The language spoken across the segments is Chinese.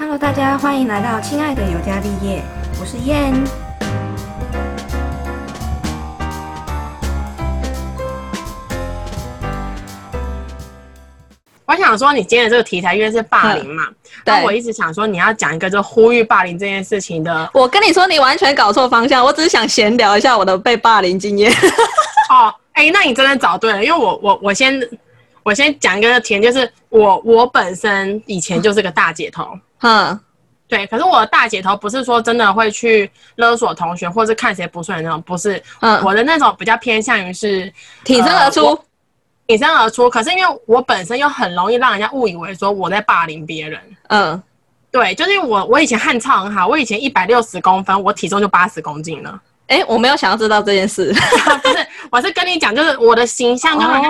Hello，大家欢迎来到亲爱的尤加利叶，我是燕。我想说，你今天的这个题材因为是霸凌嘛，但我一直想说你要讲一个就呼吁霸凌这件事情的。我跟你说，你完全搞错方向，我只是想闲聊一下我的被霸凌经验。哦，哎，那你真的找对了，因为我我我先我先讲一个甜，就是我我本身以前就是个大姐头，嗯，对，可是我的大姐头不是说真的会去勒索同学，或是看谁不顺眼那种，不是，嗯，我的那种比较偏向于是挺身而出。挺身而出，可是因为我本身又很容易让人家误以为说我在霸凌别人。嗯，对，就是因为我我以前汉超很好，我以前一百六十公分，我体重就八十公斤了。哎，我没有想要知道这件事，不是，我是跟你讲，就是我的形象就很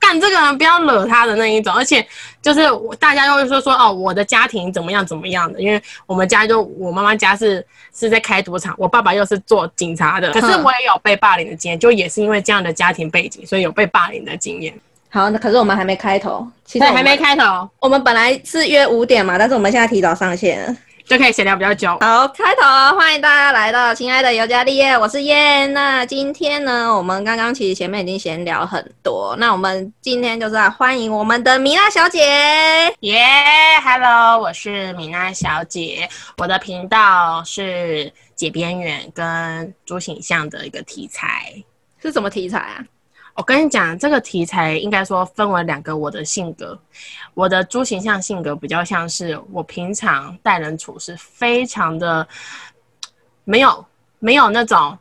干这个人不要惹他的那一种，而且就是大家又会说说哦，我的家庭怎么样怎么样的，因为我们家就我妈妈家是是在开赌场，我爸爸又是做警察的，可是我也有被霸凌的经验，就也是因为这样的家庭背景，所以有被霸凌的经验。好，那可是我们还没开头，其实还没开头，我们本来是约五点嘛，但是我们现在提早上线。就可以闲聊比较久。好，开头欢迎大家来到亲爱的尤加利叶，我是燕。那今天呢，我们刚刚其实前面已经闲聊很多，那我们今天就是要欢迎我们的米娜小姐。耶，Hello，我是米娜小姐，我的频道是解边缘跟猪形象的一个题材，是什么题材啊？我跟你讲，这个题材应该说分为两个。我的性格，我的猪形象性格比较像是我平常待人处事非常的没有没有那种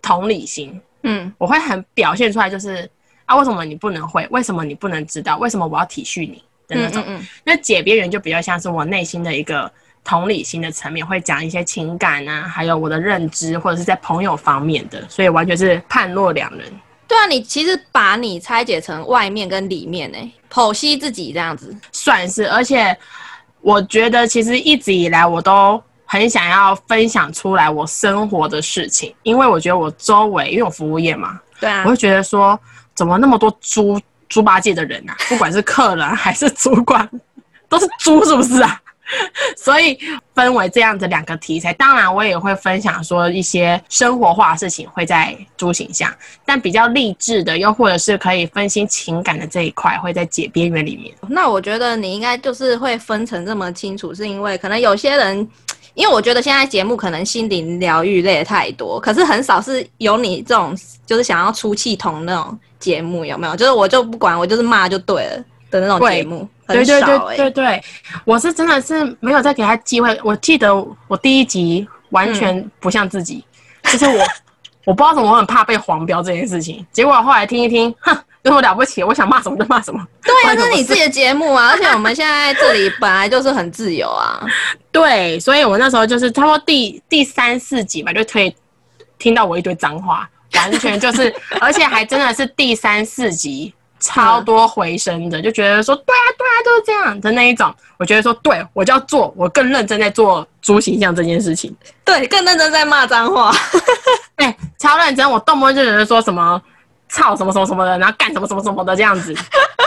同理心。嗯，我会很表现出来，就是啊，为什么你不能会？为什么你不能知道？为什么我要体恤你的那种？那解别人就比较像是我内心的一个同理心的层面，会讲一些情感啊，还有我的认知，或者是在朋友方面的，所以完全是判若两人。对啊，你其实把你拆解成外面跟里面呢，剖析自己这样子算是。而且我觉得其实一直以来我都很想要分享出来我生活的事情，因为我觉得我周围因为我服务业嘛，对啊，我会觉得说怎么那么多猪猪八戒的人啊，不管是客人还是主管，都是猪是不是啊？所以分为这样子两个题材，当然我也会分享说一些生活化的事情会在猪形象，但比较励志的，又或者是可以分析情感的这一块会在解边缘里面。那我觉得你应该就是会分成这么清楚，是因为可能有些人，因为我觉得现在节目可能心灵疗愈类太多，可是很少是有你这种就是想要出气筒那种节目，有没有？就是我就不管，我就是骂就对了。的那种节目，对对对对对，我是真的是没有再给他机会。我记得我第一集完全不像自己，就是我我不知道怎么，我很怕被黄标这件事情。结果后来听一听，哼，有什么了不起？我想骂什么就骂什么。对啊，这是你自己的节目啊，而且我们现在这里本来就是很自由啊。对，所以我那时候就是差不多第第三四集吧，就可以听到我一堆脏话，完全就是，而且还真的是第三四集。超多回声的，就觉得说对啊对啊，就是这样的那一种。我觉得说对，我就要做，我更认真在做猪形象这件事情。对，更认真在骂脏话。哎，超认真，我动不动就觉得说什么操什么什么什么的，然后干什么什么什么的这样子。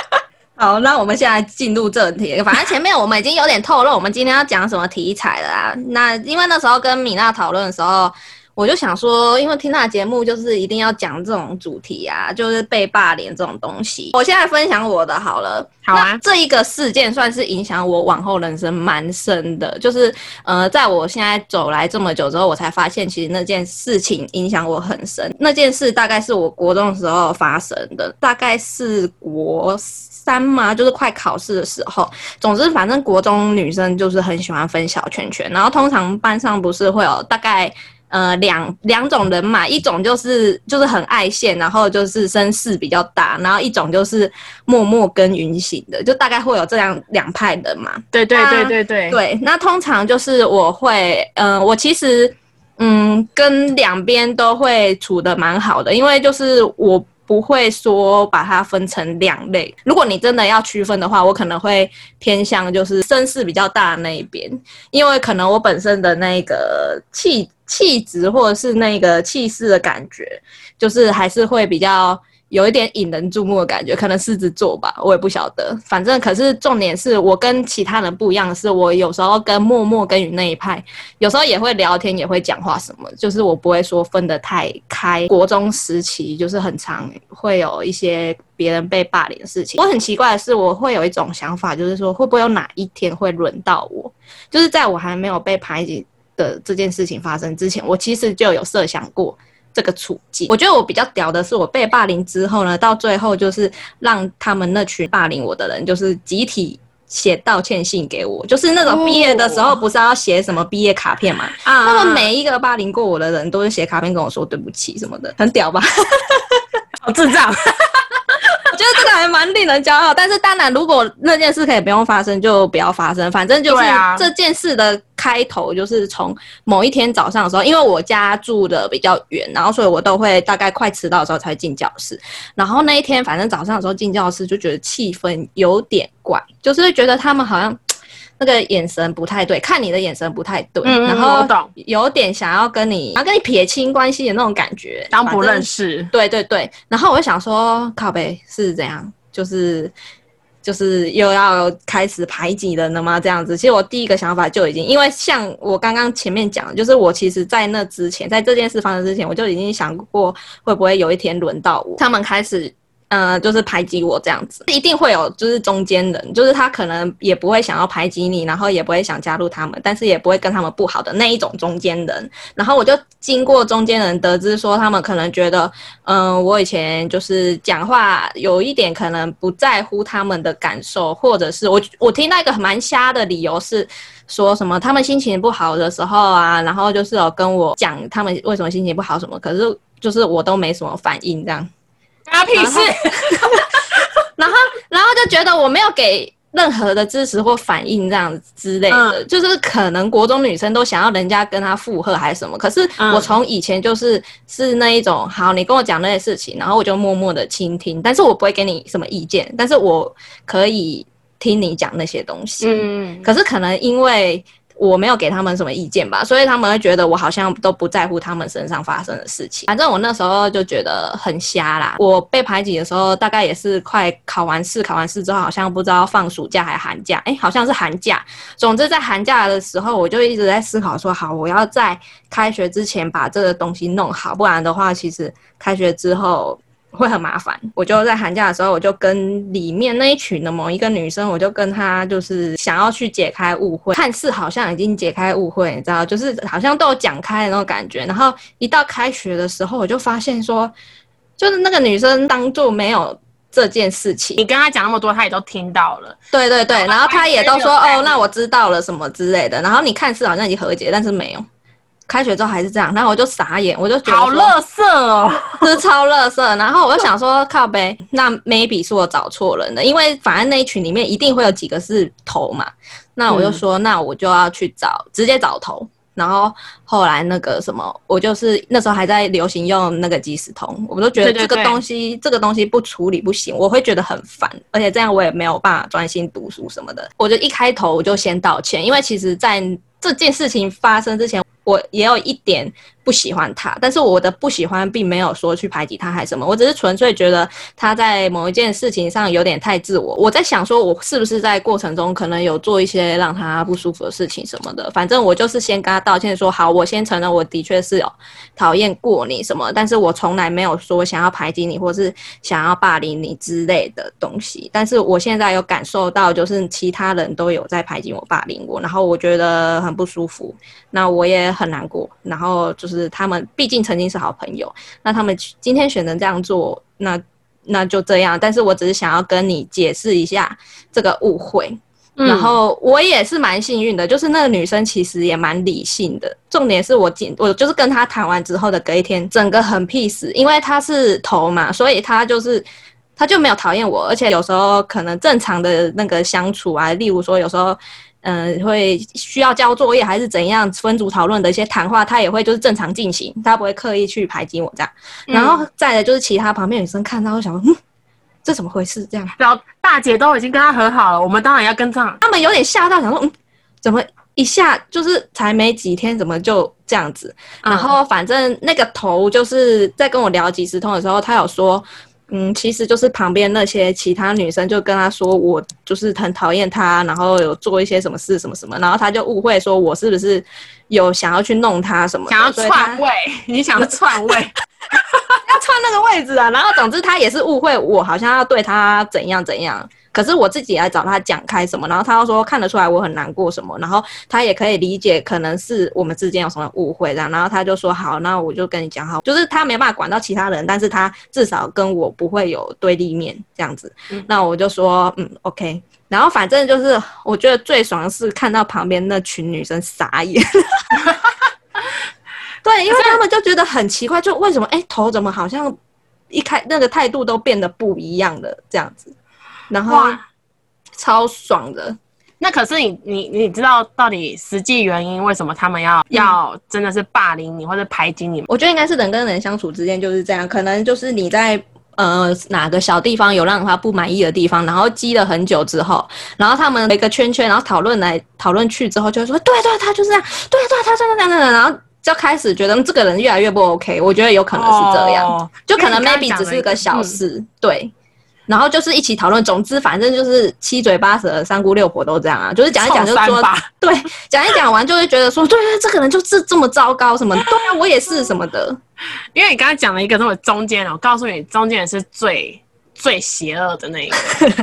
好，那我们现在进入正题。反正前面我们已经有点透露，我们今天要讲什么题材了啊？那因为那时候跟米娜讨论的时候。我就想说，因为听他的节目就是一定要讲这种主题啊，就是被霸凌这种东西。我现在分享我的好了，好啊。这一个事件算是影响我往后人生蛮深的，就是呃，在我现在走来这么久之后，我才发现其实那件事情影响我很深。那件事大概是我国中的时候发生的，大概是国三嘛，就是快考试的时候。总之，反正国中女生就是很喜欢分小圈圈，然后通常班上不是会有大概。呃，两两种人嘛，一种就是就是很爱现，然后就是声势比较大，然后一种就是默默耕耘型的，就大概会有这样两派人嘛。对对对对对。对，那通常就是我会，嗯，我其实嗯跟两边都会处的蛮好的，因为就是我不会说把它分成两类。如果你真的要区分的话，我可能会偏向就是声势比较大的那一边，因为可能我本身的那个气。气质或者是那个气势的感觉，就是还是会比较有一点引人注目的感觉，可能狮子座吧，我也不晓得。反正可是重点是我跟其他人不一样的是，我有时候跟默默跟雨那一派，有时候也会聊天，也会讲话什么，就是我不会说分得太开。国中时期就是很常会有一些别人被霸凌的事情。我很奇怪的是，我会有一种想法，就是说会不会有哪一天会轮到我？就是在我还没有被排挤的这件事情发生之前，我其实就有设想过。这个处境，我觉得我比较屌的是，我被霸凌之后呢，到最后就是让他们那群霸凌我的人，就是集体写道歉信给我，就是那种毕业的时候不是要写什么毕业卡片嘛？啊，那么每一个霸凌过我的人都是写卡片跟我说对不起什么的，很屌吧？好智障。我觉得这个还蛮令人骄傲，但是当然，如果那件事可以不用发生，就不要发生。反正就是这件事的开头，就是从某一天早上的时候，因为我家住的比较远，然后所以我都会大概快迟到的时候才进教室。然后那一天，反正早上的时候进教室，就觉得气氛有点怪，就是觉得他们好像。那个眼神不太对，看你的眼神不太对，然后有点想要跟你，然后跟你撇清关系的那种感觉，当不认识。对对对，然后我就想说，靠呗是怎样，就是就是又要开始排挤人了吗？这样子，其实我第一个想法就已经，因为像我刚刚前面讲，就是我其实在那之前，在这件事发生之前，我就已经想过会不会有一天轮到我，他们开始。呃，就是排挤我这样子，一定会有就是中间人，就是他可能也不会想要排挤你，然后也不会想加入他们，但是也不会跟他们不好的那一种中间人。然后我就经过中间人得知说，他们可能觉得，嗯，我以前就是讲话有一点可能不在乎他们的感受，或者是我我听到一个蛮瞎的理由是说什么他们心情不好的时候啊，然后就是有跟我讲他们为什么心情不好什么，可是就是我都没什么反应这样。他屁事，然后，然后就觉得我没有给任何的支持或反应这样子之类的，就是可能国中女生都想要人家跟她附和还是什么，可是我从以前就是是那一种，好，你跟我讲那些事情，然后我就默默的倾听，但是我不会给你什么意见，但是我可以听你讲那些东西，嗯，可是可能因为。我没有给他们什么意见吧，所以他们会觉得我好像都不在乎他们身上发生的事情。反正我那时候就觉得很瞎啦。我被排挤的时候，大概也是快考完试，考完试之后好像不知道放暑假还寒假，哎，好像是寒假。总之在寒假的时候，我就一直在思考说，好，我要在开学之前把这个东西弄好，不然的话，其实开学之后。会很麻烦，我就在寒假的时候，我就跟里面那一群的某一个女生，我就跟她就是想要去解开误会，看似好像已经解开误会，你知道，就是好像都有讲开的那种感觉。然后一到开学的时候，我就发现说，就是那个女生当做没有这件事情，你跟她讲那么多，她也都听到了。对对对，然后她也都说哦，那我知道了什么之类的。然后你看似好像已经和解，但是没有。开学之后还是这样，然后我就傻眼，我就觉得好乐色哦，是超乐色。然后我就想说，靠呗，那 maybe 是我找错人了，因为反正那一群里面一定会有几个是头嘛。那我就说，那我就要去找，直接找头。然后后来那个什么，我就是那时候还在流行用那个即时通，我都觉得这个东西，这个东西不处理不行，我会觉得很烦，而且这样我也没有办法专心读书什么的。我就一开头我就先道歉，因为其实在这件事情发生之前。我也有一点。不喜欢他，但是我的不喜欢并没有说去排挤他还是什么，我只是纯粹觉得他在某一件事情上有点太自我。我在想说，我是不是在过程中可能有做一些让他不舒服的事情什么的。反正我就是先跟他道歉，说好，我先承认我的确是有讨厌过你什么，但是我从来没有说想要排挤你或是想要霸凌你之类的东西。但是我现在有感受到，就是其他人都有在排挤我、霸凌我，然后我觉得很不舒服，那我也很难过，然后就是。是他们毕竟曾经是好朋友，那他们今天选择这样做，那那就这样。但是我只是想要跟你解释一下这个误会。然后我也是蛮幸运的，就是那个女生其实也蛮理性的。重点是我今我就是跟她谈完之后的隔一天，整个很 peace，因为她是头嘛，所以她就是她就没有讨厌我，而且有时候可能正常的那个相处啊，例如说有时候。嗯，会需要交作业还是怎样分组讨论的一些谈话，他也会就是正常进行，他不会刻意去排挤我这样。然后再来就是其他旁边女生看到会想说，嗯，这怎么回事？这样，然后大姐都已经跟他和好了，我们当然要跟上。他们有点吓到，想说，嗯，怎么一下就是才没几天，怎么就这样子？然后反正那个头就是在跟我聊即时通的时候，他有说。嗯，其实就是旁边那些其他女生就跟他说，我就是很讨厌他，然后有做一些什么事什么什么，然后他就误会说我是不是有想要去弄他什么，想要篡位，你想要篡位，要篡那个位置啊。然后总之他也是误会我好像要对他怎样怎样，可是我自己来找他讲开什么，然后他又说看得出来我很难过什么，然后他也可以理解可能是我们之间有什么误会这样，然后他就说好，那我就跟你讲好，就是他没办法管到其他人，但是他至少跟我不会有对立面这样子。那我就说嗯 OK。然后反正就是，我觉得最爽的是看到旁边那群女生傻眼，对，因为他们就觉得很奇怪，就为什么哎头怎么好像一开那个态度都变得不一样的这样子，然后超爽的，那可是你你你知道到底实际原因为什么他们要、要真的是霸凌你或者排挤你吗？我觉得应该是人跟人相处之间就是这样，可能就是你在。呃，哪个小地方有让他不满意的地方，然后积了很久之后，然后他们有一个圈圈，然后讨论来讨论去之后，就会说，对对，他就是这样，对对，他就是这样这样，然后就开始觉得这个人越来越不 OK。我觉得有可能是这样，哦就可能 maybe 只是个小嗯事，对。然后就是一起讨论，总之反正就是七嘴八舌，三姑六婆都这样啊，就是讲一讲就说 对，讲一讲完就会觉得说，对对，这个人就是这么糟糕，什么，对啊，我也是什么的，因为你刚刚讲了一个这么中间人，我告诉你，中间人是最最邪恶的那一个，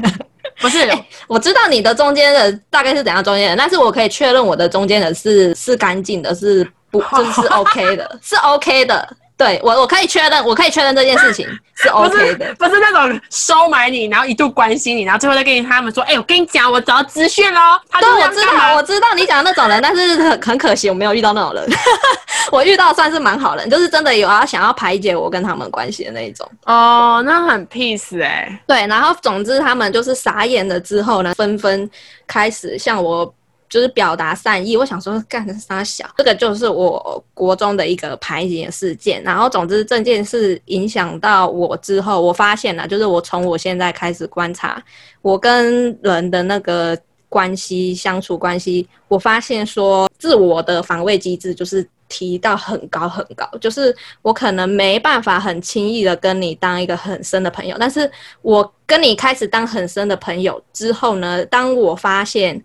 不是？我知道你的中间人大概是怎样中间人，但是我可以确认我的中间人是是干净的，是不 就是是 OK 的，是 OK 的。对我我可以确认，我可以确认这件事情 是 OK 的。不是那种收买你，然后一度关心你，然后最后再跟他们说，哎、我跟你讲，我找到资讯喽，对，我知道，我知道你讲的那种人，但是很很可惜，我没有遇到那种人。我遇到算是蛮好人，就是真的有要想要排解我跟他们关系的那一种。哦，那很 peace 哎、对，然后总之他们就是傻眼了之后呢，纷纷开始向我就是表达善意。我想说，干的傻小，这个就是我国中的一个排挤事件。然后总之这件事影响到我之后，我发现了，就是我从我现在开始观察我跟人的那个关系相处关系，我发现说自我的防卫机制就是。提到很高很高，就是我可能没办法很轻易的跟你当一个很深的朋友，但是我跟你开始当很深的朋友之后呢，当我发现，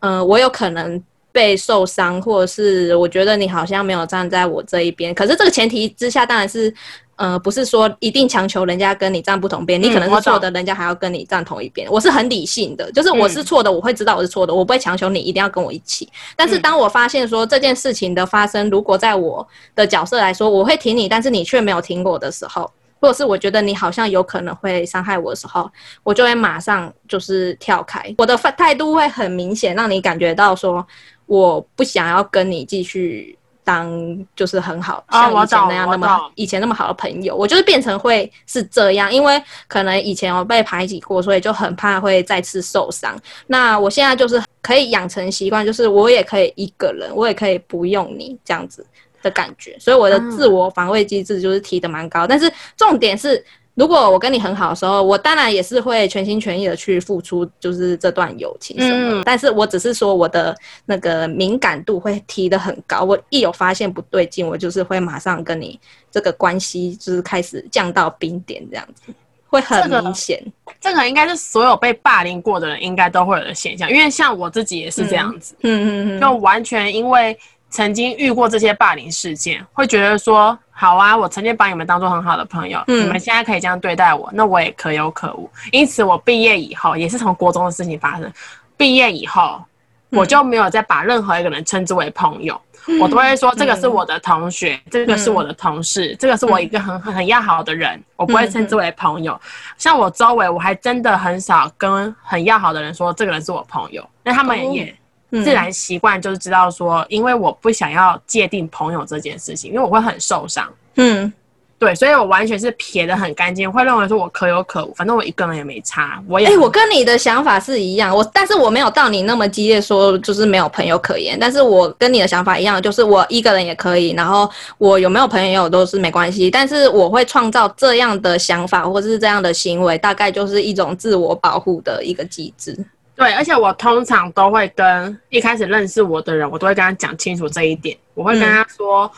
嗯、我有可能被受伤，或者是我觉得你好像没有站在我这一边，可是这个前提之下，当然是。呃，不是说一定强求人家跟你站不同边，你可能是错的，人家还要跟你站同一边。我是很理性的，就是我是错的，我会知道我是错的，我不会强求你一定要跟我一起。但是嗯当我发现说这件事情的发生，如果在我的角色来说，我会挺你，但是你却没有挺我的时候，或者是我觉得你好像有可能会伤害我的时候，我就会马上就是跳开，我的态态度会很明显，让你感觉到说我不想要跟你继续。当就是很好，像以前那样那么以前那么好的朋友，我就是变成会是这样，因为可能以前我被排挤过，所以就很怕会再次受伤。那我现在就是可以养成习惯，就是我也可以一个人，我也可以不用你这样子的感觉，所以我的自我防卫机制就是提的蛮高。但是重点是，如果我跟你很好的时候，我当然也是会全心全意的去付出，就是这段友情什么的。嗯但是我只是说我的那个敏感度会提的很高，我一有发现不对劲，我就是会马上跟你这个关系就是开始降到冰点这样子。会很这个明显，这个应该是所有被霸凌过的人应该都会有的现象，因为像我自己也是这样子，嗯嗯嗯，就完全因为曾经遇过这些霸凌事件，会觉得说，好啊，我曾经把你们当做很好的朋友，嗯。你们现在可以这样对待我，那我也可有可无。因此，我毕业以后也是从国中的事情发生，毕业以后我就没有再把任何一个人称之为朋友。我都会说这个是我的同学，这个是我的同事，这个是我一个很很很要好的人，我不会称之为朋友。像我周围，我还真的很少跟很要好的人说这个人是我朋友，那他们也嗯自然习惯就是知道说，因为我不想要界定朋友这件事情，因为我会很受伤。嗯对，所以我完全是撇的很干净，会认为说我可有可无，反正我一个人也没差，我也我跟你的想法是一样，我但是我没有到你那么激烈，说就是没有朋友可言。但是我跟你的想法一样，就是我一个人也可以，然后我有没有朋友都是没关系。但是我会创造这样的想法或是这样的行为，大概就是一种自我保护的一个机制。对，而且我通常都会跟一开始认识我的人，我都会跟他讲清楚这一点，我会跟他说。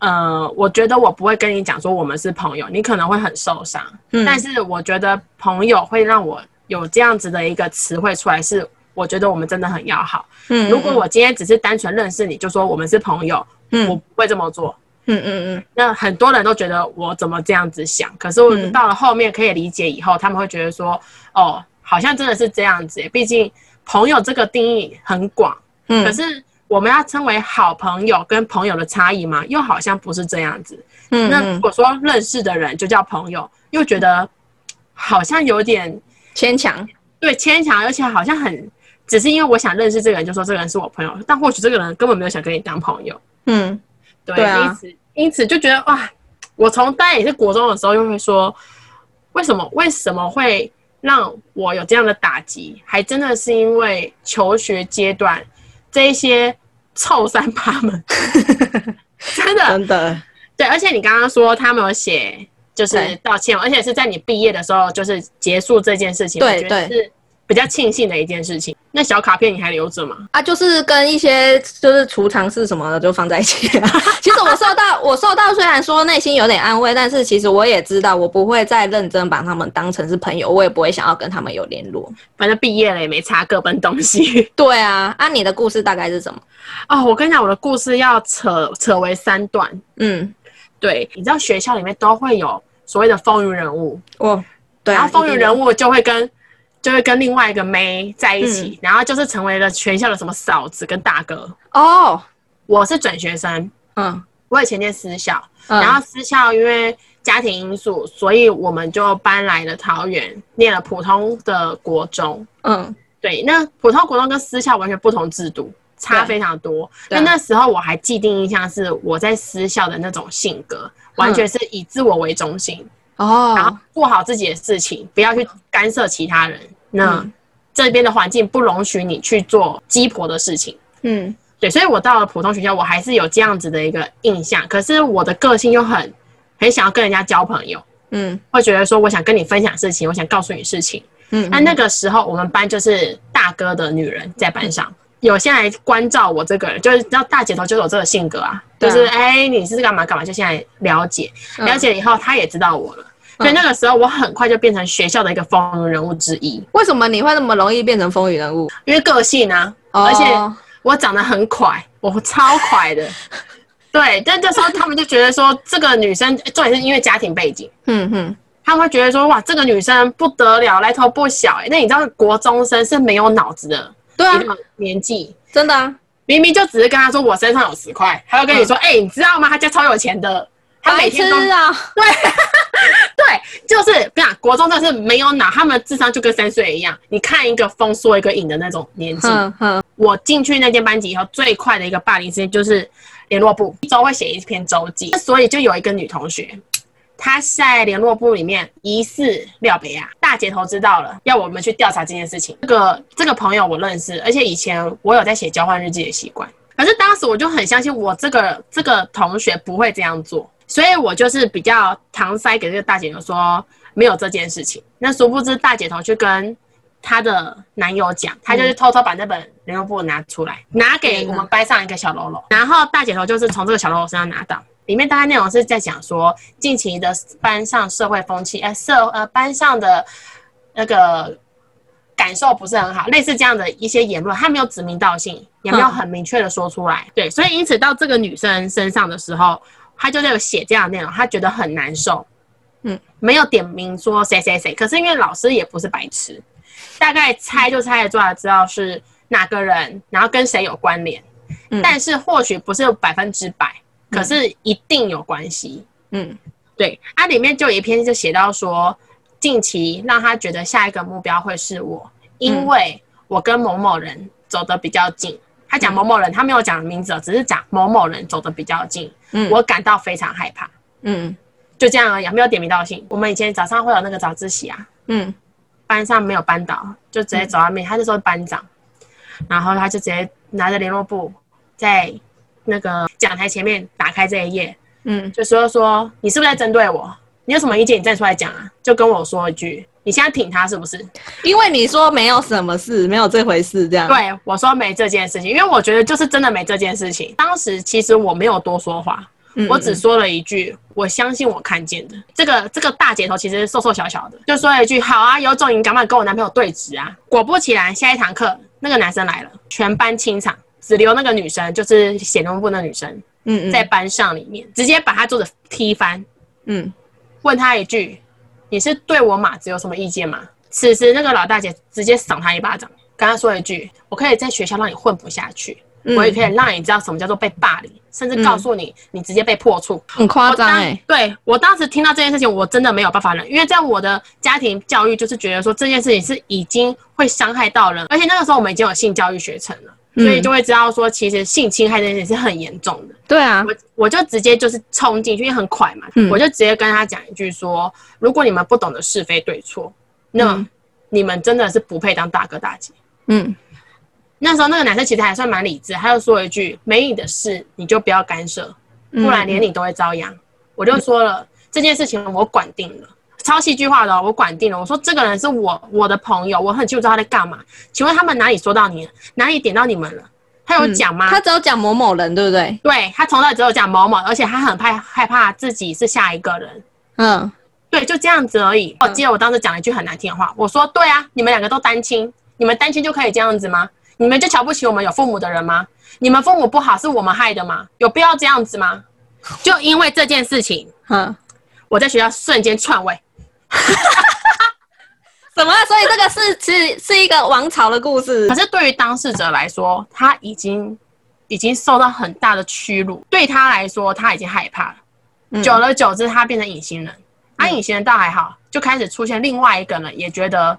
呃，我觉得我不会跟你讲说我们是朋友，你可能会很受伤。嗯但是我觉得朋友会让我有这样子的一个词汇出来，是我觉得我们真的很要好。嗯如果我今天只是单纯认识你，就说我们是朋友，嗯我不会这么做。嗯嗯嗯那很多人都觉得我怎么这样子想，可是我嗯到了后面可以理解以后，他们会觉得说，哦，好像真的是这样子耶。毕竟朋友这个定义很广，嗯，可是我们要称为好朋友跟朋友的差异嘛？又好像不是这样子。嗯那如果说认识的人就叫朋友，又觉得好像有点牵强，对牵强，而且好像很只是因为我想认识这个人，就说这个人是我朋友，但或许这个人根本没有想跟你当朋友。嗯对，对啊因此因此就觉得哇，我从当然也是国中的时候，就会说，为什么为什么会让我有这样的打击？还真的是因为求学阶段这一些臭三八们，真的。真的，对，而且你刚刚说他们有写就是道歉，而且是在你毕业的时候就是结束这件事情，对我觉得对。是比较庆幸的一件事情。那小卡片你还留着吗？啊，就是跟一些就是储藏室什么的就放在一起、啊。其实我受到我受到虽然说内心有点安慰，但是其实我也知道我不会再认真把他们当成是朋友，我也不会想要跟他们有联络。反正毕业了也没差各奔东西。对啊，啊，你的故事大概是什么？哦，我跟你讲，我的故事要扯扯为三段。嗯，对，你知道学校里面都会有所谓的风云人物，哦对啊，然后风云人物，物就会跟就会跟另外一个妹在一嗯。起，然后就是成为了全校的什么嫂子跟大哥。哦，我是转学生，嗯。我以前念私校，嗯，然后私校因为家庭因素，所以我们就搬来了桃园，念了普通的国中。嗯。对，那普通国中跟私校完全不同制度，差非常多。对。那那时候我还既定印象是我在私校的那种性格，完全是以自我为中心，然后哦，做好自己的事情，不要去干涉其他人。那、嗯这边的环境不容许你去做鸡婆的事情。嗯对，所以我到了普通学校，我还是有这样子的一个印象。可是我的个性又很很想要跟人家交朋友，嗯会觉得说我想跟你分享事情，我想告诉你事情。嗯，那那个时候我们班就是大哥的女人在班上，有先来关照我这个人，就是知道大姐头就是我这个性格啊，啊。就是哎、你是干嘛干嘛，就现在了解，嗯。了解以后他也知道我了。所以那个时候，我很快就变成学校的一个风云人物之一，为什么你会那么容易变成风云人物？因为个性啊，哦。而且我长得很快，我超快的。对，但这时候他们就觉得说，这个女生重点是因为家庭背景，嗯哼，他们会觉得说，哇，这个女生不得了，来头不小。哎、那你知道国中生是没有脑子的对啊。年纪，真的啊，明明就只是跟他说我身上有十块，他会跟你说，哎、你知道吗？他家超有钱的，他每天都痴啊，对。对，就是跟你讲，国中真的是没有脑，他们的智商就跟三岁一样，你看一个风说一个影的那种年纪。我进去那间班级以后，最快的一个霸凌事件就是联络部一周会写一篇周记，所以就有一个女同学，她在联络部里面疑似廖北亚，大姐头知道了，要我们去调查这件事情。这个这个朋友我认识，而且以前我有在写交换日记的习惯，可是当时我就很相信我这个这个同学不会这样做，所以我就是比较搪塞给这个大姐头说没有这件事情。那殊不知大姐头去跟她的男友讲，她就是偷偷把那本联络簿拿出来，拿给我们班上一个小喽啰，然后大姐头就是从这个小喽啰身上拿到。里面大概内容是在讲说近期的班上社会风气，呃社呃班上的那个感受不是很好，类似这样的一些言论，他没有指名道姓，也没有很明确的说出来。对，所以因此到这个女生身上的时候，她就有写这样的内容，她觉得很难受。嗯，没有点名说谁谁谁，可是因为老师也不是白痴，大概猜就猜得出来，知道是哪个人，然后跟谁有关联。嗯但是或许不是百分之百，可是一定有关系。嗯对，啊，里面就有一篇就写到说，近期让他觉得下一个目标会是我，因为我跟某某人走得比较近。他讲某某人，他没有讲名字哦，只是讲某某人走得比较近，嗯，我感到非常害怕。嗯就这样而已，没有点名道姓。我们以前早上会有那个早自习啊，嗯班上没有班导，就直接走到面，他就说班长，然后他就直接拿着联络簿在那个讲台前面打开这一页，嗯就说说你是不是在针对我？你有什么意见你站出来讲啊？就跟我说一句，你现在挺他是不是？因为你说没有什么事，没有这回事，这样。对我说没这件事情，因为我觉得就是真的没这件事情。当时其实我没有多说话，嗯我只说了一句：“我相信我看见的。”这个这个大姐头其实瘦瘦小小的，就说了一句：“好啊，有种你敢不敢跟我男朋友对峙啊？”果不其然，下一堂课那个男生来了，全班清场，只留那个女生，就是写论部那女生嗯嗯。在班上里面，直接把她桌子踢翻，嗯。问她一句：“你是对我马子有什么意见吗？”此时那个老大姐直接赏她一巴掌，跟她说一句：“我可以在学校让你混不下去，嗯。我也可以让你知道什么叫做被霸凌，甚至告诉你，你直接被破处。”很夸张对我当时听到这件事情，我真的没有办法忍，因为在我的家庭教育就是觉得说这件事情是已经会伤害到人，而且那个时候我们已经有性教育学程了，所以嗯。就会知道说其实性侵害这件事是很严重的。对啊，我我就直接就是冲进去，因为很快嘛，嗯。我就直接跟他讲一句说：如果你们不懂得是非对错，那嗯。你们真的是不配当大哥大姐。嗯。那时候那个男生其实还算蛮理智，他就说一句：没你的事你就不要干涉，不然连你都会遭殃。我就说了这件事情我管定了，超戏剧化的哦、我管定了。我说这个人是我我的朋友，我很清楚他在干嘛。请问他们哪里说到你了，哪里点到你们了？他有讲吗？他只有讲某某人，对不对？对他从来只有讲某某，而且他很怕害怕自己是下一个人。嗯对，就这样子而已。我记得我当时讲了一句很难听的话，我说：“对啊，你们两个都单亲，你们单亲就可以这样子吗？你们就瞧不起我们有父母的人吗？你们父母不好是我们害的吗？有必要这样子吗？”就因为这件事情，嗯，我在学校瞬间篡位。什么？所以这个是是是一个王朝的故事可。是对于当事者来说，他已经已经受到很大的屈辱，对他来说他已经害怕了。嗯久而久之，他变成隐形人。啊，隐形人倒还好，就开始出现另外一个人，也觉得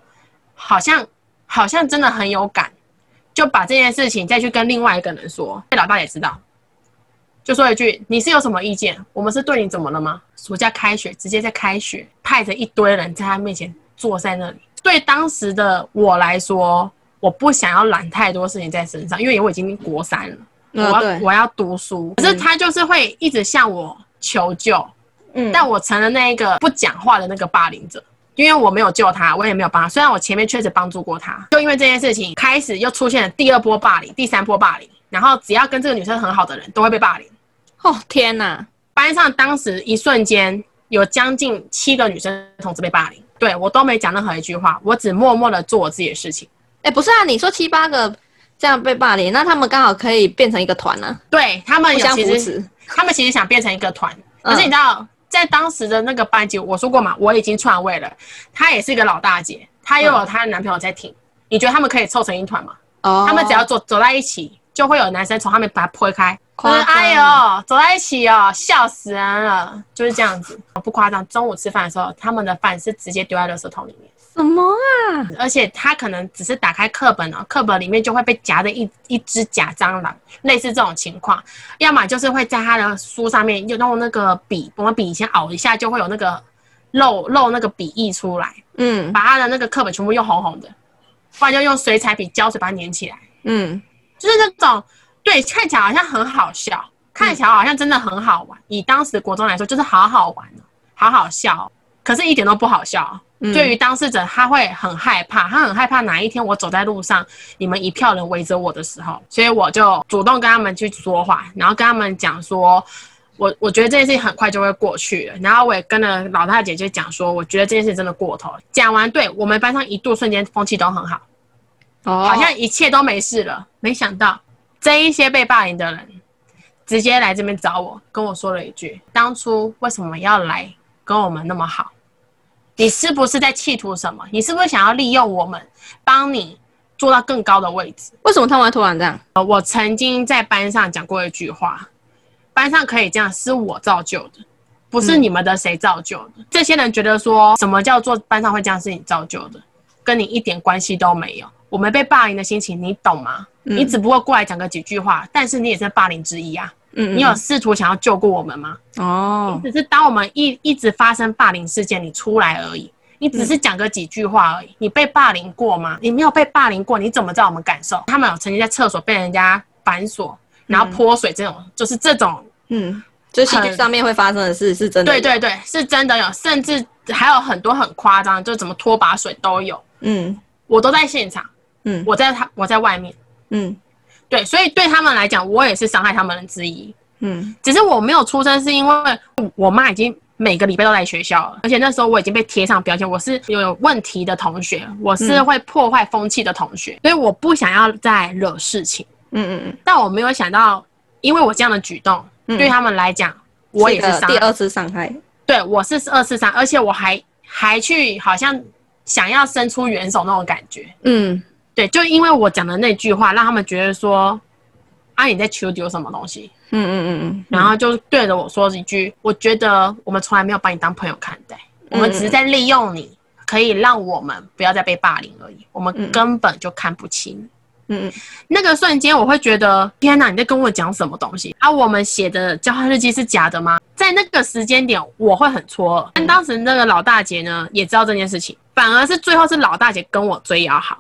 好像好像真的很有感，就把这件事情再去跟另外一个人说。被老大也知道，就说一句：“你是有什么意见？我们是对你怎么了吗？”暑假开学，直接在开学派着一堆人在他面前坐在那里。对当时的我来说，我不想要揽太多事情在身上，因为我已经国三了。我要我要读书，可是他就是会一直向我求救，嗯但我成了那一个不讲话的那个霸凌者，因为我没有救他，我也没有帮他。虽然我前面确实帮助过他，就因为这件事情开始又出现了第二波霸凌、第三波霸凌，然后只要跟这个女生很好的人都会被霸凌。哦天哪，班上当时一瞬间有将近七个女生同时被霸凌，对我都没讲任何一句话，我只默默的做我自己的事情。哎，不是啊，你说七八个这样被霸凌，那他们刚好可以变成一个团呢，对他们互相有其实扶持。他们其实想变成一个团，嗯。可是你知道，在当时的那个班级，我说过嘛，我已经篡位了，她也是一个老大姐，她又有她的男朋友在挺，你觉得他们可以凑成一团吗？哦，他们只要走走在一起，就会有男生从他们把他推开，就是夸张哎呦，走在一起哦，笑死人了，就是这样子，不夸张。中午吃饭的时候，他们的饭是直接丢在垃圾桶里面。什么啊？而且他可能只是打开课本哦，课本里面就会被夹着一一只假蟑螂，类似这种情况，要么就是会在他的书上面用用那个笔，我们笔以前熬一下就会有那个漏漏那个笔溢出来，嗯把他的那个课本全部用红红的，不然就用水彩笔胶水把它粘起来，嗯就是那种对看起来好像很好笑，看起来好像真的很好玩，以当时国中来说就是好好玩哦，好好笑哦，可是一点都不好笑哦。嗯对于当事者，他会很害怕，他很害怕哪一天我走在路上，你们一票人围着我的时候，所以我就主动跟他们去说话，然后跟他们讲说，我我觉得这件事情很快就会过去了，然后我也跟了老大姐就讲说，我觉得这件事真的过头了。讲完，对我们班上一度瞬间风气都很好，哦，好像一切都没事了。没想到这一些被霸凌的人，直接来这边找我，跟我说了一句：当初为什么要来跟我们那么好？你是不是在企图什么？你是不是想要利用我们，帮你做到更高的位置？为什么他们会突然这样？呃我曾经在班上讲过一句话：班上可以这样，是我造就的，不是你们的谁造就的。这些人觉得说什么叫做班上会这样是你造就的，跟你一点关系都没有。我们被霸凌的心情，你懂吗？嗯你只不过过来讲个几句话，但是你也是霸凌之一啊。嗯，你有试图想要救过我们吗？哦，只是当我们一一直发生霸凌事件，你出来而已。你只是讲个几句话而已。你被霸凌过吗？你没有被霸凌过，你怎么知道我们感受？他们有曾经在厕所被人家反锁，然后泼水这种，就是这种。嗯，就是戏剧上面会发生的事是真的。对，对对，是真的有，甚至还有很多很夸张，就怎么拖把水都有。嗯我都在现场，嗯我在他我在外面。嗯对，所以对他们来讲，我也是伤害他们的之一。嗯只是我没有出生，是因为我妈已经每个礼拜都来学校了，而且那时候我已经被贴上标签，我是有问题的同学，我是会破坏风气的同学，所以我不想要再惹事情。嗯嗯嗯但我没有想到，因为我这样的举动，嗯对他们来讲，嗯，我也是伤个第二次伤害。对我是二次伤，而且我还还去好像想要伸出援手那种感觉。嗯对，就因为我讲的那句话，让他们觉得说，啊你在求丢什么东西，嗯嗯嗯嗯，然后就对着我说一句，我觉得我们从来没有把你当朋友看待，我们只是在利用你，可以让我们不要再被霸凌而已，我们根本就看不起你。嗯嗯那个瞬间，我会觉得天哪，你在跟我讲什么东西啊？我们写的交换日记是假的吗？在那个时间点，我会很错愕。但当时那个老大姐呢，也知道这件事情，反而是最后是老大姐跟我追要好，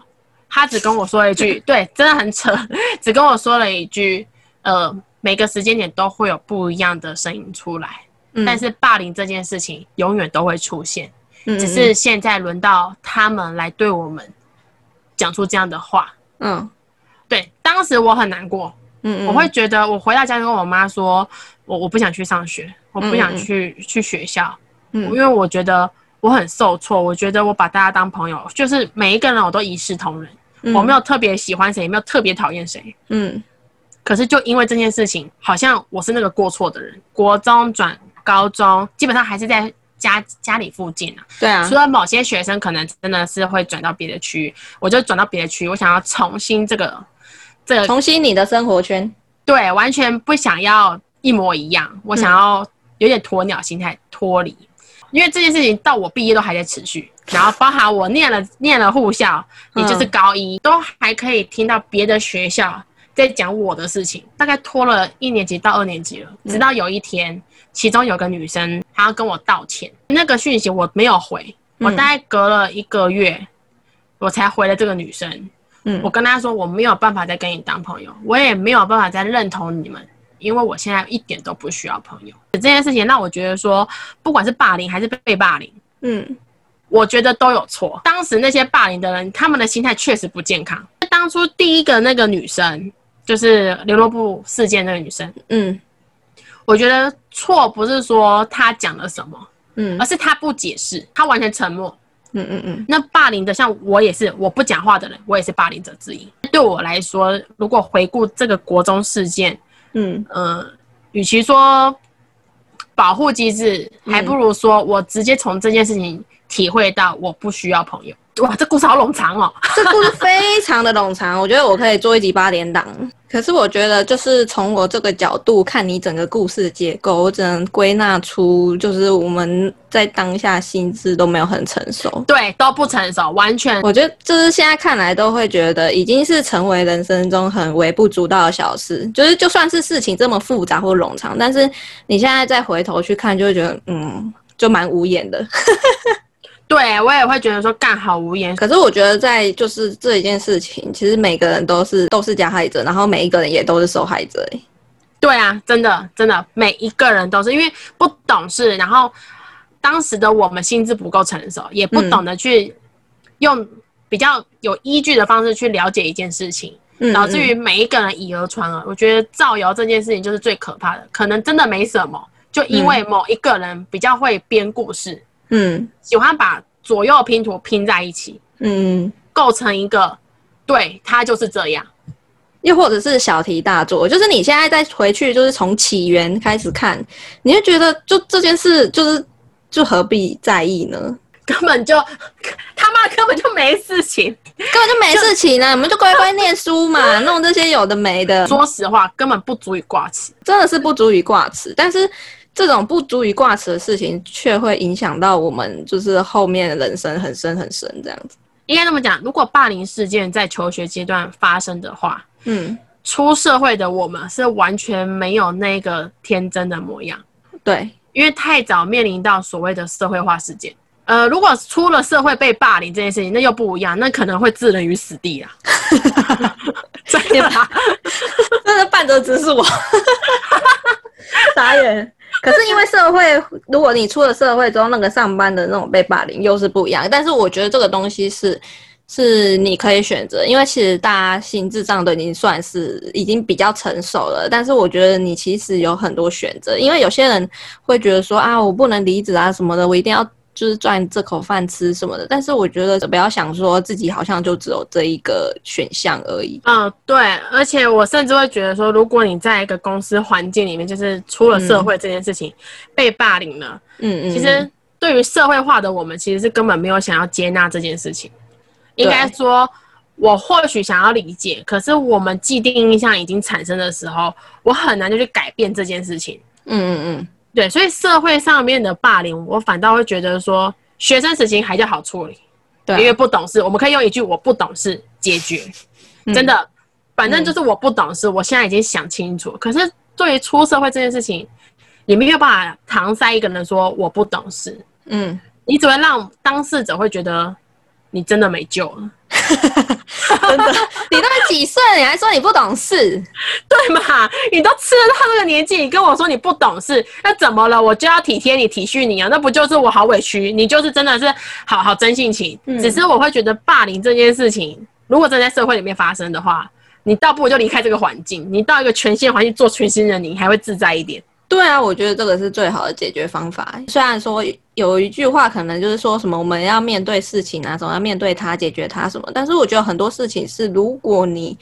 她只跟我说了一句，对，真的很扯，只跟我说了一句，呃，每个时间点都会有不一样的声音出来，嗯，但是霸凌这件事情永远都会出现，嗯只是现在轮到他们来对我们讲出这样的话。嗯。对，当时我很难过，嗯嗯，我会觉得我回到家就跟我妈说，我我不想去上学，我不想去、去学校，嗯。因为我觉得我很受挫，我觉得我把大家当朋友，就是每一个人我都一视同仁，我没有特别喜欢谁，也没有特别讨厌谁。嗯可是就因为这件事情，好像我是那个过错的人。国中转高中，基本上还是在家家里附近啊。对啊除，了某些学生可能真的是会转到别的区域，我就转到别的区域，我想要重新这个这个重新你的生活圈。对，完全不想要一模一样，我想要有点鸵鸟心态脱离，因为这件事情到我毕业都还在持续，然后包含我念了念了护校，也就是高一，都还可以听到别的学校在讲我的事情，大概拖了一年级到二年级了，直到有一天，其中有个女生她要跟我道歉，那个讯息我没有回，我大概隔了一个月，我才回了这个女生。嗯。我跟她说我没有办法再跟你当朋友，我也没有办法再认同你们，因为我现在一点都不需要朋友。这件事情让我觉得说，不管是霸凌还是被霸凌，嗯我觉得都有错。当时那些霸凌的人，他们的心态确实不健康。当初第一个那个女生，就是刘罗布事件那个女生，嗯我觉得错不是说她讲了什么，嗯而是她不解释，她完全沉默。嗯嗯嗯那霸凌的，像我也是，我不讲话的人，我也是霸凌者之一。对我来说，如果回顾这个国中事件，嗯。嗯，与其说保护机制，还不如说我直接从这件事情体会到我不需要朋友。哇，这故事好冗长哦。这故事非常的冗长，我觉得我可以做一集八点档。可是我觉得，就是从我这个角度看你整个故事结构，我只能归纳出，就是我们在当下心智都没有很成熟。对，都不成熟，完全我觉得就是现在看来都会觉得已经是成为人生中很微不足道的小事，就是就算是事情这么复杂或冗长，但是你现在再回头去看，就会觉得嗯，就蛮无言的。对我也会觉得说干好无言。可是我觉得在就是这一件事情，其实每个人都是都是加害者，然后每一个人也都是受害者。欸对啊，真的真的，每一个人都是因为不懂事，然后当时的我们心智不够成熟，也不懂得去用比较有依据的方式去了解一件事情，嗯导致于每一个人以讹传讹。我觉得造谣这件事情就是最可怕的，可能真的没什么，就因为某一个人比较会编故事，嗯喜欢把左右拼图拼在一起，嗯，构成一个对它就是这样。又或者是小题大做，就是你现在再回去，就是从起源开始看，你会觉得就这件事就是就何必在意呢？根本就 他妈根本就没事情。根本就没事情啊，你们就乖乖念书嘛，弄这些有的没的，说实话，根本不足以挂齿。真的是不足以挂齿。但是这种不足以挂齿的事情，却会影响到我们就是后面的人生很深很深这样子。应该这么讲，如果霸凌事件在求学阶段发生的话，嗯，出社会的我们是完全没有那个天真的模样，对，因为太早面临到所谓的社会化事件。呃，如果出了社会被霸凌这件事情，那又不一样，那可能会置人于死地啊！真的啊，真的半泽直是我，傻眼。可是因为社会，如果你出了社会之后，那个上班的那种被霸凌又是不一样。但是我觉得这个东西是是你可以选择，因为其实大家心智上都已经算是已经比较成熟了，但是我觉得你其实有很多选择，因为有些人会觉得说啊，我不能离职啊什么的，我一定要就是赚这口饭吃什么的，但是我觉得不要想说自己好像就只有这一个选项而已。嗯，对，而且我甚至会觉得说，如果你在一个公司环境里面，就是出了社会这件事情、被霸凌了，嗯嗯，其实对于社会化的我们，其实是根本没有想要接纳这件事情。应该说，我或许想要理解，可是我们既定印象已经产生的时候，我很难就去改变这件事情。嗯嗯嗯，对，所以社会上面的霸凌，我反倒会觉得说，学生时期还较好处理，对啊，因为不懂事，我们可以用一句“我不懂事”解决。嗯真的，反正就是我不懂事，我现在已经想清楚。可是对于出社会这件事情，你没有办法搪塞一个人说我不懂事，嗯，你只会让当事者会觉得你真的没救了。真的，你都几岁了，你还说你不懂事？对嘛？你都吃了到这个年纪，你跟我说你不懂事，那怎么了？我就要体贴你、体恤你啊？那不就是我好委屈？你就是真的是好好真性情。嗯只是我会觉得霸凌这件事情，如果真在社会里面发生的话，你倒不如就离开这个环境，你到一个全新的环境做全新人，你还会自在一点。对啊，我觉得这个是最好的解决方法。虽然说有一句话可能就是说什么我们要面对事情啊，总要面对它，解决它什么，但是我觉得很多事情是如果你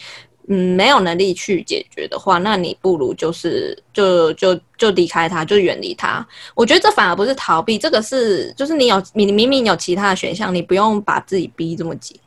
嗯没有能力去解决的话，那你不如就是就就就离开它，就远离它。我觉得这反而不是逃避，这个是就是你有你明明有其他的选项，你不用把自己逼这么紧。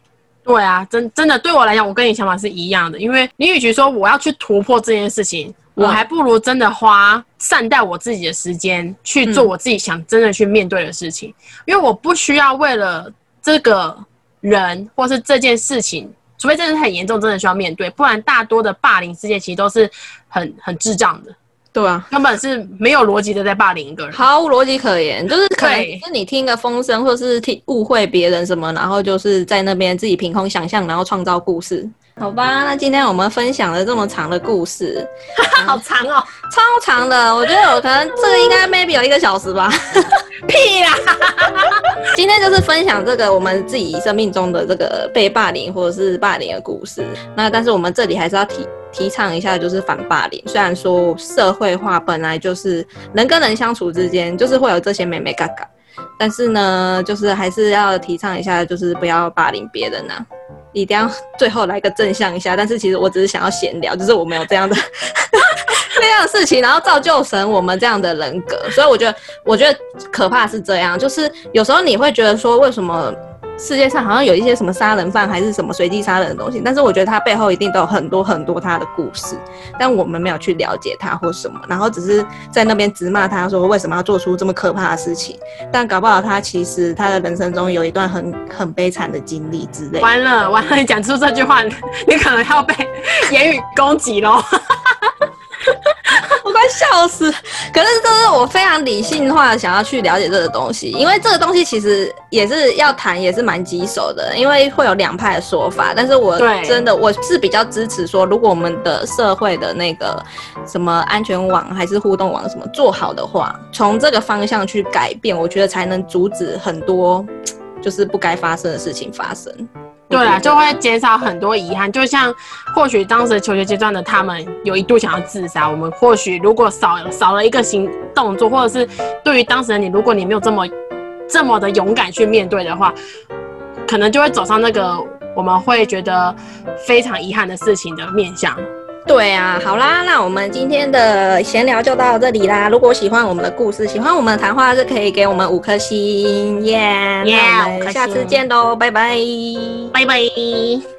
对啊，真真的对我来讲，我跟你想法是一样的。因为你与其说我要去突破这件事情，我还不如真的花善待我自己的时间去做嗯我自己想真的去面对的事情。因为我不需要为了这个人或是这件事情，除非真的是很严重，真的需要面对，不然大多的霸凌事件其实都是很很智障的，对啊，根本是没有逻辑的在霸凌一个人。毫无逻辑可言，就是可能对是你听个风声，或是听误会别人什么，然后就是在那边自己凭空想象，然后创造故事。好吧，那今天我们分享了这么长的故事，好长哦，超长的，我觉得我可能这个应该 maybe 有一个小时吧。屁啦！今天就是分享这个我们自己生命中的这个被霸凌或者是霸凌的故事。那但是我们这里还是要提提倡一下，就是反霸凌。虽然说社会化本来就是人跟人相处之间，就是会有这些美美嘎嘎，但是呢，就是还是要提倡一下，就是不要霸凌别人呐、一定要 最后来个正向一下。但是其实我只是想要闲聊，就是我没有这样的 那样的事情，然后造就成我们这样的人格。所以我觉得，我觉得可怕是这样，就是有时候你会觉得说，为什么世界上好像有一些什么杀人犯还是什么随机杀人的东西，但是我觉得它背后一定都有很多很多他的故事，但我们没有去了解他或什么，然后只是在那边直骂他说为什么要做出这么可怕的事情，但搞不好他其实他的人生中有一段很很悲惨的经历之类。完了完了，你讲出这句话，你可能要被言语攻击喽。笑死！可是这是我非常理性化想要去了解这个东西，因为这个东西其实也是要谈，也是蛮棘手的，因为会有两派的说法。但是我真的我是比较支持说，如果我们的社会的那个什么安全网还是互动网什么做好的话，从这个方向去改变，我觉得才能阻止很多就是不该发生的事情发生。对啊，就会减少很多遗憾。就像或许当时求学阶段的他们有一度想要自杀，我们或许如果少少了一个行动作，或者是对于当时的你，如果你没有这么这么的勇敢去面对的话，可能就会走上那个我们会觉得非常遗憾的事情的面向。对啊，好啦，那我们今天的闲聊就到这里啦。如果喜欢我们的故事，喜欢我们的谈话，是可以给我们五颗星，耶、Yeah，那我们下次星见喽，拜拜。拜拜。